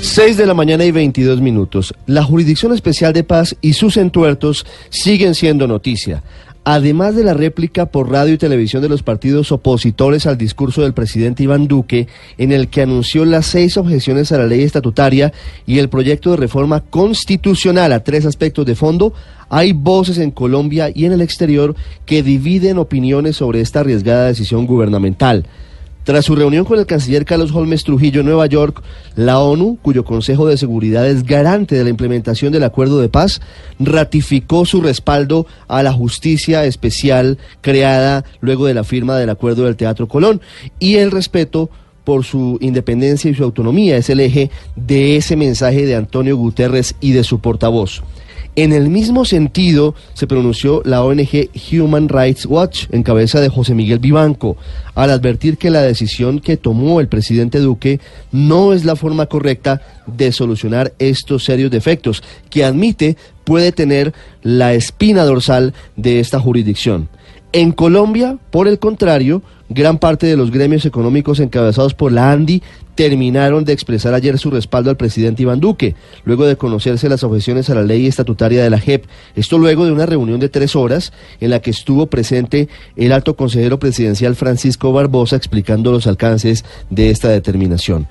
6 de la mañana y 22 minutos. La Jurisdicción Especial de Paz y sus entuertos siguen siendo noticia. Además de la réplica por radio y televisión de los partidos opositores al discurso del presidente Iván Duque, en el que anunció las seis objeciones a la ley estatutaria y el proyecto de reforma constitucional a tres aspectos de fondo, hay voces en Colombia y en el exterior que dividen opiniones sobre esta arriesgada decisión gubernamental. Tras su reunión con el canciller Carlos Holmes Trujillo en Nueva York, la ONU, cuyo Consejo de Seguridad es garante de la implementación del acuerdo de paz, ratificó su respaldo a la justicia especial creada luego de la firma del acuerdo del Teatro Colón y el respeto por su independencia y su autonomía es el eje de ese mensaje de Antonio Guterres y de su portavoz. En el mismo sentido se pronunció la ONG Human Rights Watch en cabeza de José Miguel Vivanco al advertir que la decisión que tomó el presidente Duque no es la forma correcta de solucionar estos serios defectos que admite puede tener la espina dorsal de esta jurisdicción. En Colombia, por el contrario, gran parte de los gremios económicos encabezados por la ANDI terminaron de expresar ayer su respaldo al presidente Iván Duque, luego de conocerse las objeciones a la ley estatutaria de la JEP. Esto luego de una reunión de tres horas en la que estuvo presente el alto consejero presidencial Francisco Barbosa explicando los alcances de esta determinación.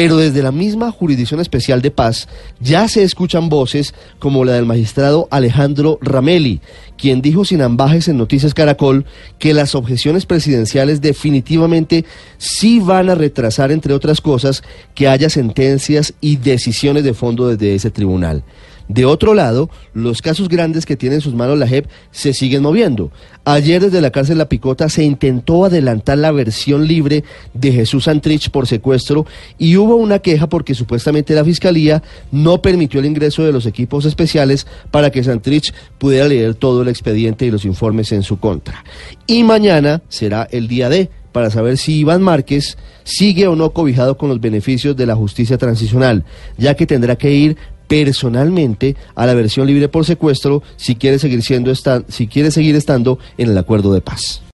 Pero desde la misma Jurisdicción Especial de Paz ya se escuchan voces como la del magistrado Alejandro Rameli, quien dijo sin ambajes en Noticias Caracol que las objeciones presidenciales definitivamente sí van a retrasar, entre otras cosas, que haya sentencias y decisiones de fondo desde ese tribunal. De otro lado, los casos grandes que tiene en sus manos la JEP se siguen moviendo. Ayer desde la cárcel La Picota se intentó adelantar la versión libre de Jesús Santrich por secuestro y hubo una queja porque supuestamente la fiscalía no permitió el ingreso de los equipos especiales para que Santrich pudiera leer todo el expediente y los informes en su contra. Y mañana será el día de para saber si Iván Márquez sigue o no cobijado con los beneficios de la justicia transicional, ya que tendrá que ir personalmente a la versión libre por secuestro si quiere seguir siendo si quiere seguir estando en el acuerdo de paz.